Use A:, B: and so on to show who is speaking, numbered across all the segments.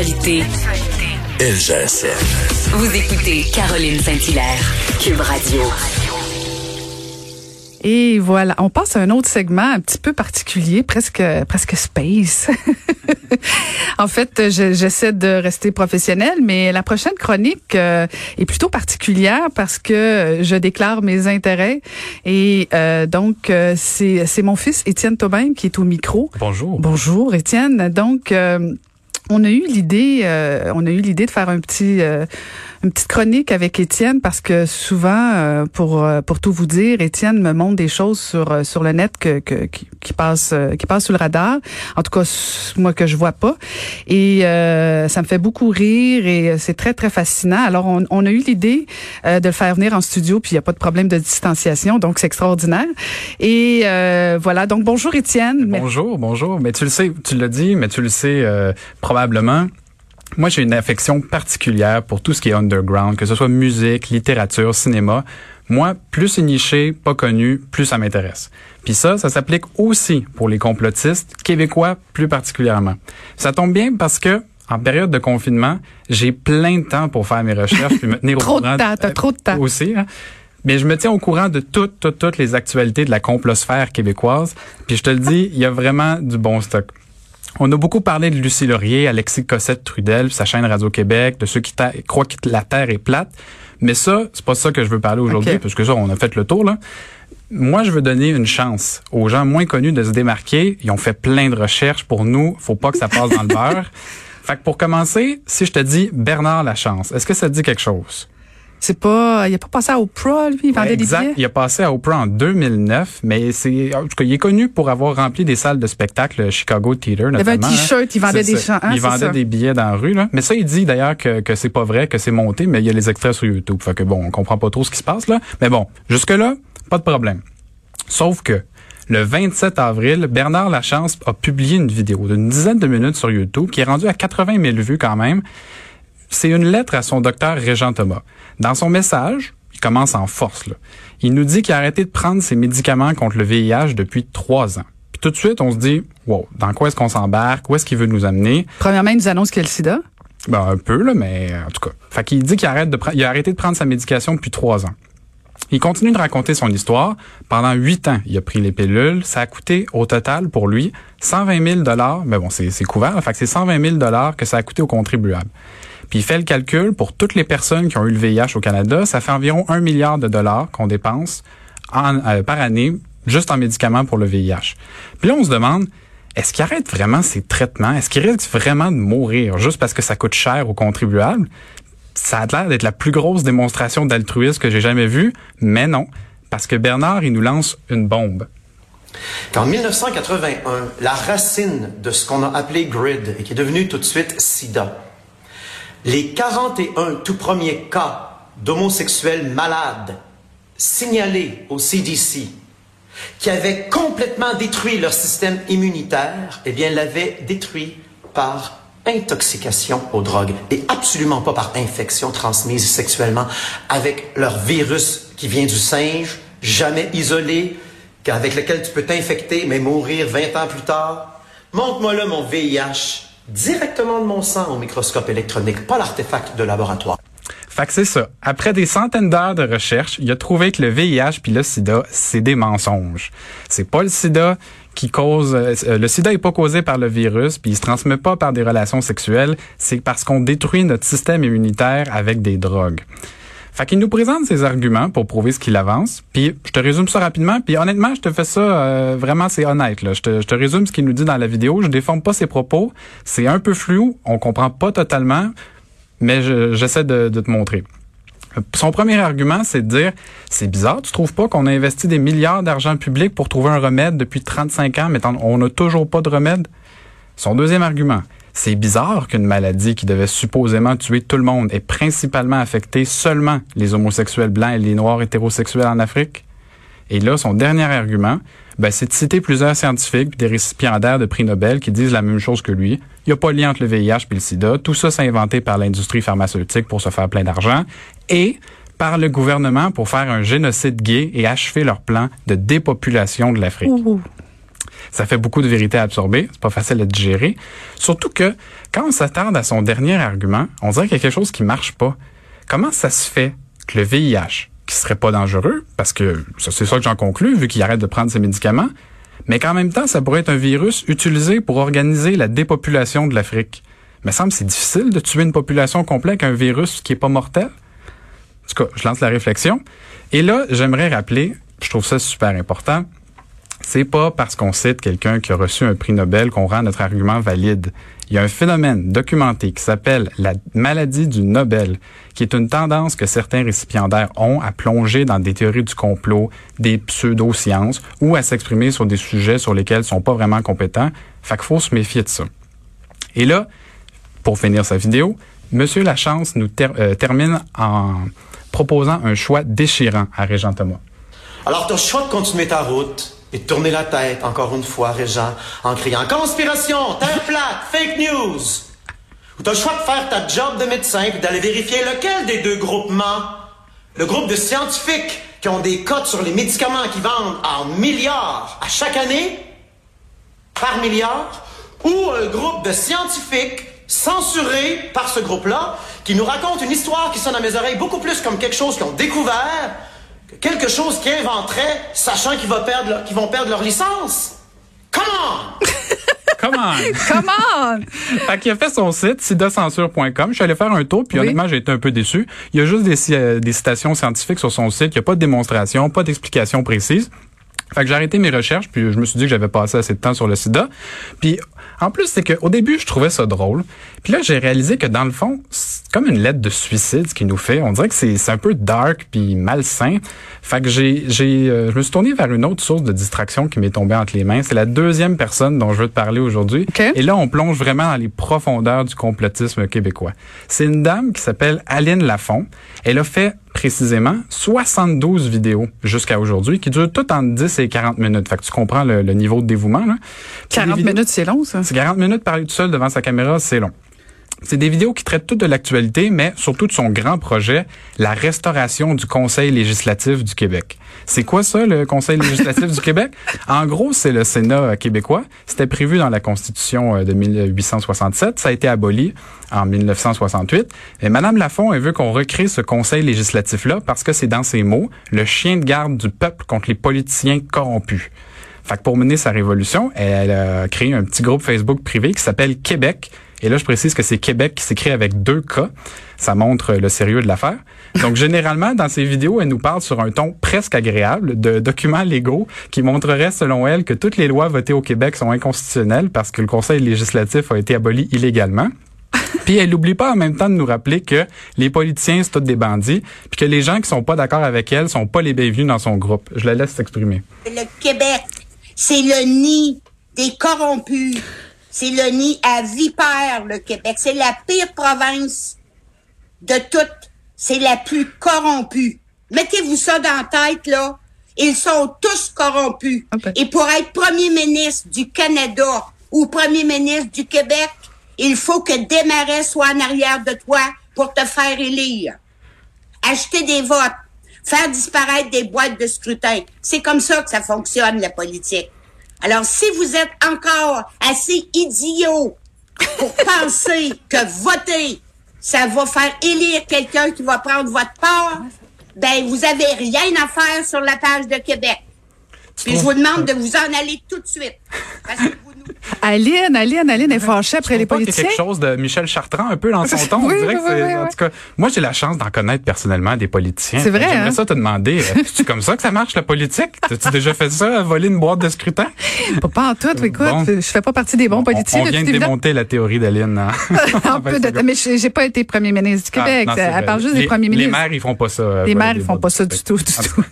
A: Actualité.
B: LGSN.
A: Vous écoutez Caroline Saint-Hilaire, Cube Radio.
C: Et voilà, on passe à un autre segment un petit peu particulier, presque presque space. en fait, je- j'essaie de rester professionnelle, mais la prochaine chronique euh, est plutôt particulière parce que je déclare mes intérêts et euh, donc euh, c'est c'est mon fils Étienne Tobin qui est au micro.
D: Bonjour.
C: Bonjour Étienne. Donc euh, on a eu l'idée, euh, on a eu l'idée de faire un petit, euh, une petite chronique avec Étienne parce que souvent, euh, pour euh, pour tout vous dire, Étienne me montre des choses sur euh, sur le net que, que qui, qui passent qui passent sous le radar. En tout cas, moi que je vois pas. Et euh, ça me fait beaucoup rire et c'est très très fascinant. Alors on, on a eu l'idée euh, de le faire venir en studio, puis il y a pas de problème de distanciation, donc c'est extraordinaire. Et voilà. Donc bonjour Étienne.
D: Bonjour, bonjour. Mais tu le sais, tu l'as dit, mais tu le sais probablement. Moi, j'ai une affection particulière pour tout ce qui est underground, que ce soit musique, littérature, cinéma. Moi, plus c'est niché, pas connu, plus ça m'intéresse. Puis ça, ça s'applique aussi pour les complotistes, québécois plus particulièrement. Ça tombe bien parce que en période de confinement, j'ai plein de temps pour faire mes recherches puis me tenir au
C: Trop de
D: courant
C: temps, t'as trop de temps.
D: aussi. hein. Mais je me tiens au courant de toutes, toutes, toutes les actualités de la complosphère québécoise. Puis je te le dis, il y a vraiment du bon stock. On a beaucoup parlé de Lucie Laurier, Alexis Cossette-Trudel, puis sa chaîne Radio-Québec, de ceux qui croient que la Terre est plate. Mais ça, c'est pas ça que je veux parler aujourd'hui, parce que ça, on a fait le tour, là. Moi, je veux donner une chance aux gens moins connus de se démarquer. Ils ont fait plein de recherches pour nous. Faut pas que ça passe dans le beurre. Fait que pour commencer, si je te dis Bernard Lachance, est-ce que ça te dit quelque chose?
C: C'est pas, il a pas passé à Oprah, lui, il vendait des
D: exact.
C: billets?
D: Il a passé à Oprah en 2009, mais c'est en tout cas, il est connu pour avoir rempli des salles de spectacle le Chicago Theater
C: Il avait un
D: notamment,
C: t-shirt,
D: hein.
C: il vendait
D: C'est
C: des chants, hein,
D: il vendait
C: ça.
D: des billets dans la rue là. Mais ça il dit d'ailleurs que que c'est pas vrai, que c'est monté, mais il y a les extraits sur YouTube. Fait que bon, on comprend pas trop ce qui se passe là, mais bon, jusque là, pas de problème. Sauf que le 27 avril, Bernard Lachance a publié une vidéo d'une dizaine de minutes sur YouTube qui est rendue à 80 000 vues quand même. C'est une lettre à son docteur Régent Thomas. Dans son message, il commence en force. Là. Il nous dit qu'il a arrêté de prendre ses médicaments contre le VIH depuis trois ans. Puis tout de suite, on se dit, wow, dans quoi est-ce qu'on s'embarque? Où est-ce qu'il veut nous amener?
C: Premièrement, il nous annonce qu'il y a le sida.
D: Ben, un peu, là, mais euh, en tout cas. Fait qu'il dit qu'il arrête de il a arrêté de prendre sa médication depuis trois ans. Il continue de raconter son histoire. Pendant huit ans, il a pris les pilules. Ça a coûté au total pour lui 120 000 dollars. Mais bon, c'est c'est couvert. là. Fait que c'est 120 000 dollars que ça a coûté aux contribuables. Puis il fait le calcul pour toutes les personnes qui ont eu le VIH au Canada, ça fait environ un milliard de dollars qu'on dépense en- euh, par année juste en médicaments pour le VIH. Puis là, on se demande, est-ce qu'il arrête vraiment ses traitements? Est-ce qu'il risque vraiment de mourir juste parce que ça coûte cher aux contribuables? Ça a l'air d'être la plus grosse démonstration d'altruisme que j'ai jamais vue, mais non, parce que Bernard, il nous lance une bombe.
E: Qu'en 1981, la racine de ce qu'on a appelé GRID et qui est devenu tout de suite SIDA, les 41 tout premiers cas d'homosexuels malades signalés au CDC qui avaient complètement détruit leur système immunitaire, eh bien, l'avaient détruit par intoxication aux drogues et absolument pas par infection transmise sexuellement avec leur virus qui vient du singe, jamais isolé, avec lequel tu peux t'infecter mais mourir 20 ans plus tard. Montre-moi là mon VIH directement de mon sang au microscope électronique, pas l'artefact de laboratoire.
D: Fait que c'est ça. Après des centaines d'heures de recherche, il a trouvé que le VIH puis le sida, c'est des mensonges. C'est pas le sida qui cause euh, le sida est pas causé par le virus puis il se transmet pas par des relations sexuelles, c'est parce qu'on détruit notre système immunitaire avec des drogues. Fait qu'il nous présente ses arguments pour prouver ce qu'il avance. Puis je te résume ça rapidement. Puis honnêtement, je te fais ça euh, vraiment, c'est honnête. Là. Je, te, je te résume ce qu'il nous dit dans la vidéo. Je déforme pas ses propos. C'est un peu flou. On comprend pas totalement, mais je- j'essaie de, de te montrer. Son premier argument, c'est de dire c'est bizarre, tu trouves pas qu'on a investi des milliards d'argent public pour trouver un remède depuis 35 ans, mais on n'a toujours pas de remède? Son deuxième argument, c'est bizarre qu'une maladie qui devait supposément tuer tout le monde ait principalement affecté seulement les homosexuels blancs et les noirs hétérosexuels en Afrique? Et là, son dernier argument, ben, c'est de citer plusieurs scientifiques des récipiendaires de prix Nobel qui disent la même chose que lui. Il n'y a pas de lien entre le VIH et le sida. Tout ça, c'est inventé par l'industrie pharmaceutique pour se faire plein d'argent et par le gouvernement pour faire un génocide gay et achever leur plan de dépopulation de l'Afrique. Ça fait beaucoup de vérité à absorber. C'est pas facile à digérer. Surtout que quand on s'attarde à son dernier argument, on dirait quelque chose qui marche pas. Comment ça se fait que le VIH, qui serait pas dangereux, parce que c'est ça que j'en conclus, vu qu'il arrête de prendre ses médicaments, mais qu'en même temps, ça pourrait être un virus utilisé pour organiser la dépopulation de l'Afrique. Mais semble c'est difficile de tuer une population complète avec un virus qui est pas mortel. En tout cas, je lance la réflexion. Et là, j'aimerais rappeler, je trouve ça super important, c'est pas parce qu'on cite quelqu'un qui a reçu un prix Nobel qu'on rend notre argument valide. Il y a un phénomène documenté qui s'appelle la maladie du Nobel, qui est une tendance que certains récipiendaires ont à plonger dans des théories du complot, des pseudo-sciences ou à s'exprimer sur des sujets sur lesquels ils sont pas vraiment compétents. Fait qu'il faut se méfier de ça. Et là, pour finir sa vidéo, Monsieur Lachance nous euh, termine en proposant un choix déchirant à Régent Thomas.
E: Alors, le choix de continuer ta route et tourner la tête, encore une fois, Régent, en criant Conspiration, terre plate, fake news. Ou tu as le choix de faire ta job de médecin et d'aller vérifier lequel des deux groupements, le groupe de scientifiques qui ont des cotes sur les médicaments qui vendent en milliards à chaque année, par milliard, ou un groupe de scientifiques censurés par ce groupe-là, qui nous raconte une histoire qui sonne à mes oreilles beaucoup plus comme quelque chose qu'ils ont découvert quelque chose qu'ils inventeraient, sachant qu'ils vont perdre, qu'ils vont perdre leur licence. Come on!
D: Come on!
C: Come on!
D: fait qu'il a fait son site, sidacensure.com. Je suis allé faire un tour, puis honnêtement, j'ai été un peu déçu. Il y a juste des, euh, des citations scientifiques sur son site. Il n'y a pas de démonstration, pas d'explication précise. Fait que j'ai arrêté mes recherches, puis je me suis dit que j'avais passé assez de temps sur le sida. Puis en plus, c'est qu'au début, je trouvais ça drôle. Puis là, j'ai réalisé que dans le fond, c'est comme une lettre de suicide ce qu'il nous fait. On dirait que c'est un peu dark puis malsain. Fait que j'ai j'ai euh, je me suis tourné vers une autre source de distraction qui m'est tombée entre les mains. C'est la deuxième personne dont je veux te parler aujourd'hui. Et là, on plonge vraiment dans les profondeurs du complotisme québécois. C'est une dame qui s'appelle Aline Lafont. Elle a fait précisément 72 vidéos jusqu'à aujourd'hui qui durent toutes entre 10 et 40 minutes. Fait que tu comprends le, niveau de dévouement. Là.
C: 40 minutes, c'est long, ça?
D: C'est 40 minutes parler tout seul devant sa caméra, c'est long. C'est des vidéos qui traitent toutes de l'actualité, mais surtout de son grand projet, la restauration du Conseil législatif du Québec. C'est quoi ça, le Conseil législatif du Québec? En gros, c'est le Sénat québécois. C'était prévu dans la Constitution euh, de 1867. Ça a été aboli en 1968. Et Madame Lafont, elle veut qu'on recrée ce Conseil législatif-là parce que c'est dans ses mots, le chien de garde du peuple contre les politiciens corrompus. Fait que pour mener sa révolution, elle a créé un petit groupe Facebook privé qui s'appelle Québec et là, je précise que c'est Québec qui s'écrit avec deux K. Ça montre le sérieux de l'affaire. Donc, généralement, dans ces vidéos, elle nous parle sur un ton presque agréable de documents légaux qui montreraient, selon elle, que toutes les lois votées au Québec sont inconstitutionnelles parce que le Conseil législatif a été aboli illégalement. Puis elle n'oublie pas en même temps de nous rappeler que les politiciens, c'est tous des bandits, puis que les gens qui sont pas d'accord avec elle sont pas les bienvenus dans son groupe. Je la laisse s'exprimer.
B: Le Québec, c'est le nid des corrompus. C'est le nid à vipère, le Québec. C'est la pire province de toutes. C'est la plus corrompue. Mettez-vous ça dans la tête, là. Ils sont tous corrompus. Et pour être premier ministre du Canada ou premier ministre du Québec, il faut que Desmarais soit en arrière de toi pour te faire élire. Acheter des votes, faire disparaître des boîtes de scrutin. C'est comme ça que ça fonctionne, la politique. Alors, si vous êtes encore assez idiot pour penser que voter, ça va faire élire quelqu'un qui va prendre votre part, ben, vous avez rien à faire sur la page de Québec. Puis je vous demande de vous en aller tout de suite. Parce que vous
C: Aline, Aline, Aline est fâchée après les politiciens.
D: quelque chose de Michel Chartrand un peu dans son ton.
C: oui,
D: on dirait
C: oui, que oui,
D: en tout cas, moi j'ai la chance d'en connaître personnellement des politiciens.
C: C'est vrai.
D: J'aimerais
C: hein?
D: ça te demander, euh, c'est comme ça que ça marche la politique? T'as-tu déjà fait ça, voler une boîte de scrutin?
C: Pas, en tout. Écoute, je fais pas partie des bons politiciens.
D: On, vient de démonter la théorie d'Aline. Hein.
C: un peu de, mais j'ai pas été premier ministre du ah, Québec. elle parle juste des premiers ministres.
D: Les maires, ils font pas ça. Euh,
C: les maires, ils font pas ça du tout, du tout.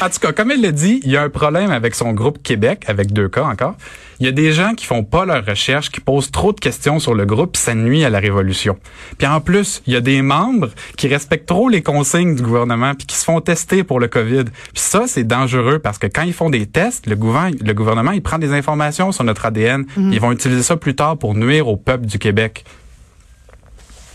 D: en tout cas, comme elle le dit, il y a un problème avec son groupe Québec, avec deux cas encore. Il y a des gens qui font pas leurs recherches, qui posent trop de questions sur le groupe, puis ça nuit à la révolution. Puis en plus, il y a des membres qui respectent trop les consignes du gouvernement, puis qui se font tester pour le COVID. Puis ça, c'est dangereux parce que quand ils font des tests, le gouvernement, le gouvernement, il prend des informations sur notre ADN. Mhm. Ils vont utiliser ça plus tard pour nuire au peuple du Québec.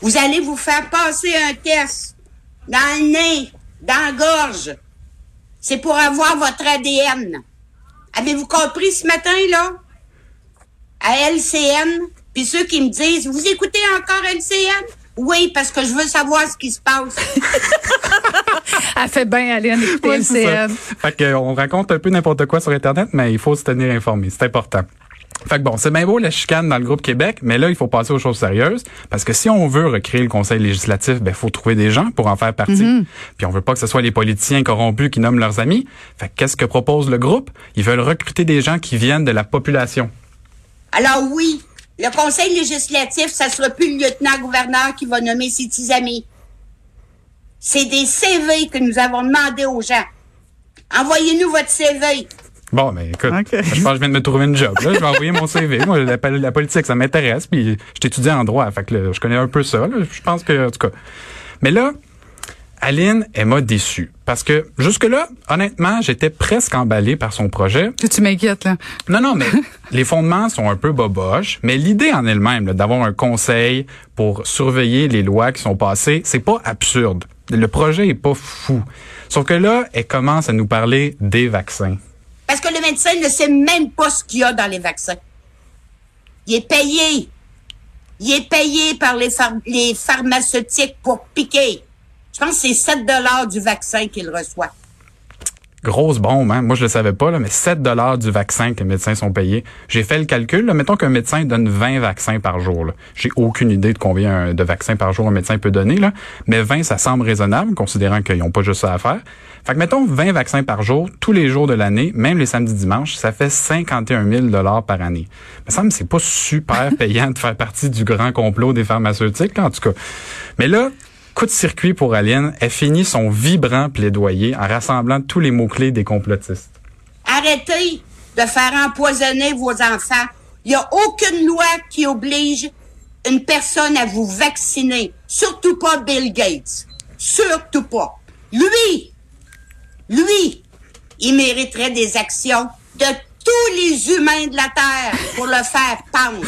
B: Vous allez vous faire passer un test dans le nez, dans la gorge. C'est pour avoir votre ADN. Avez-vous compris ce matin, là? À LCN, puis ceux qui me disent, vous écoutez encore LCN? Oui, parce que je veux savoir ce qui se passe.
C: Elle fait bien en écouter
D: Ouais.
C: LCN.
D: Fait que, on raconte un peu n'importe quoi sur Internet, mais il faut se tenir informé. C'est important. Fait que bon, c'est bien beau la chicane dans le groupe Québec, mais là, il faut passer aux choses sérieuses. Parce que si on veut recréer le conseil législatif, ben, faut trouver des gens pour en faire partie. Puis on veut pas que ce soit les politiciens corrompus qui nomment leurs amis. Fait que qu'est-ce que propose le groupe? Ils veulent recruter des gens qui viennent de la population.
B: Alors oui, le conseil législatif, ça sera plus le lieutenant-gouverneur qui va nommer ses petits amis. C'est des CV que nous avons demandé aux gens. Envoyez-nous votre CV.
D: Bon, mais écoute,
C: Ok.
D: je pense que je viens de me trouver une job. Là. Je vais envoyer mon CV. Moi, la, la politique, ça m'intéresse. Puis, je t'étudie en droit. Fait que là, je connais un peu ça. là. Je pense que, en tout cas. Mais là, Aline, elle m'a déçu. Parce que, jusque-là, honnêtement, j'étais presque emballé par son projet.
C: Tu, tu m'inquiètes, là.
D: Non, non, mais les fondements sont un peu boboches, mais l'idée en elle-même là, d'avoir un conseil pour surveiller les lois qui sont passées, c'est pas absurde. Le projet est pas fou. Sauf que là, elle commence à nous parler des vaccins.
B: Parce que le médecin ne sait même pas ce qu'il y a dans les vaccins. Il est payé. Il est payé par les, phar- les pharmaceutiques pour piquer. Je pense que c'est 7 dollars du vaccin qu'il reçoit.
D: Grosse bombe, hein? Moi, je le savais pas, là, mais 7 dollars du vaccin que les médecins sont payés. J'ai fait le calcul, là. Mettons qu'un médecin donne 20 vaccins par jour. J'ai aucune idée de combien euh, de vaccins par jour un médecin peut donner, là. Mais 20, ça semble raisonnable, considérant qu'ils n'ont pas juste ça à faire. Fait que mettons 20 vaccins par jour, tous les jours de l'année, même les samedis dimanches, ça fait 51 000 dollars par année. Me semble que c'est pas super payant de faire partie du grand complot des pharmaceutiques, là, en tout cas. Mais là, coup de circuit pour Aline, elle finit son vibrant plaidoyer en rassemblant tous les mots-clés des complotistes.
B: Arrêtez de faire empoisonner vos enfants. Il n'y a aucune loi qui oblige une personne à vous vacciner. Surtout pas Bill Gates. Surtout pas. Lui, lui, il mériterait des actions de tous les humains de la Terre pour le faire pendre.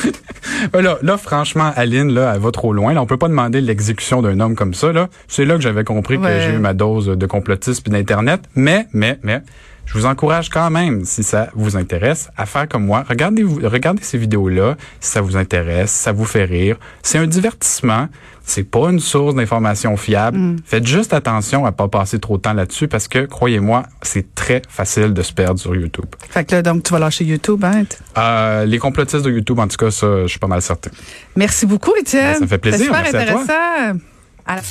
D: Là, là, franchement, Aline, là, elle va trop loin. Là, on peut pas demander l'exécution d'un homme comme ça. Là, c'est là que j'avais compris que j'ai eu ma dose de complotisme et d'internet. Mais, mais, mais, je vous encourage quand même, si ça vous intéresse, à faire comme moi. Regardez, regardez ces vidéos-là, si ça vous intéresse, si ça vous fait rire. C'est un divertissement. C'est pas une source d'information fiable. Faites juste attention à pas passer trop de temps là-dessus parce que, croyez-moi, c'est très facile de se perdre sur YouTube.
C: Fait que là, donc, tu vas lâcher YouTube, hein?
D: Euh, les complotistes de YouTube, en tout cas, ça, je suis pas mal certain.
C: Merci beaucoup, Étienne.
D: Ben, ça me fait plaisir.
C: C'était super
D: Merci à toi.
C: intéressant. À la-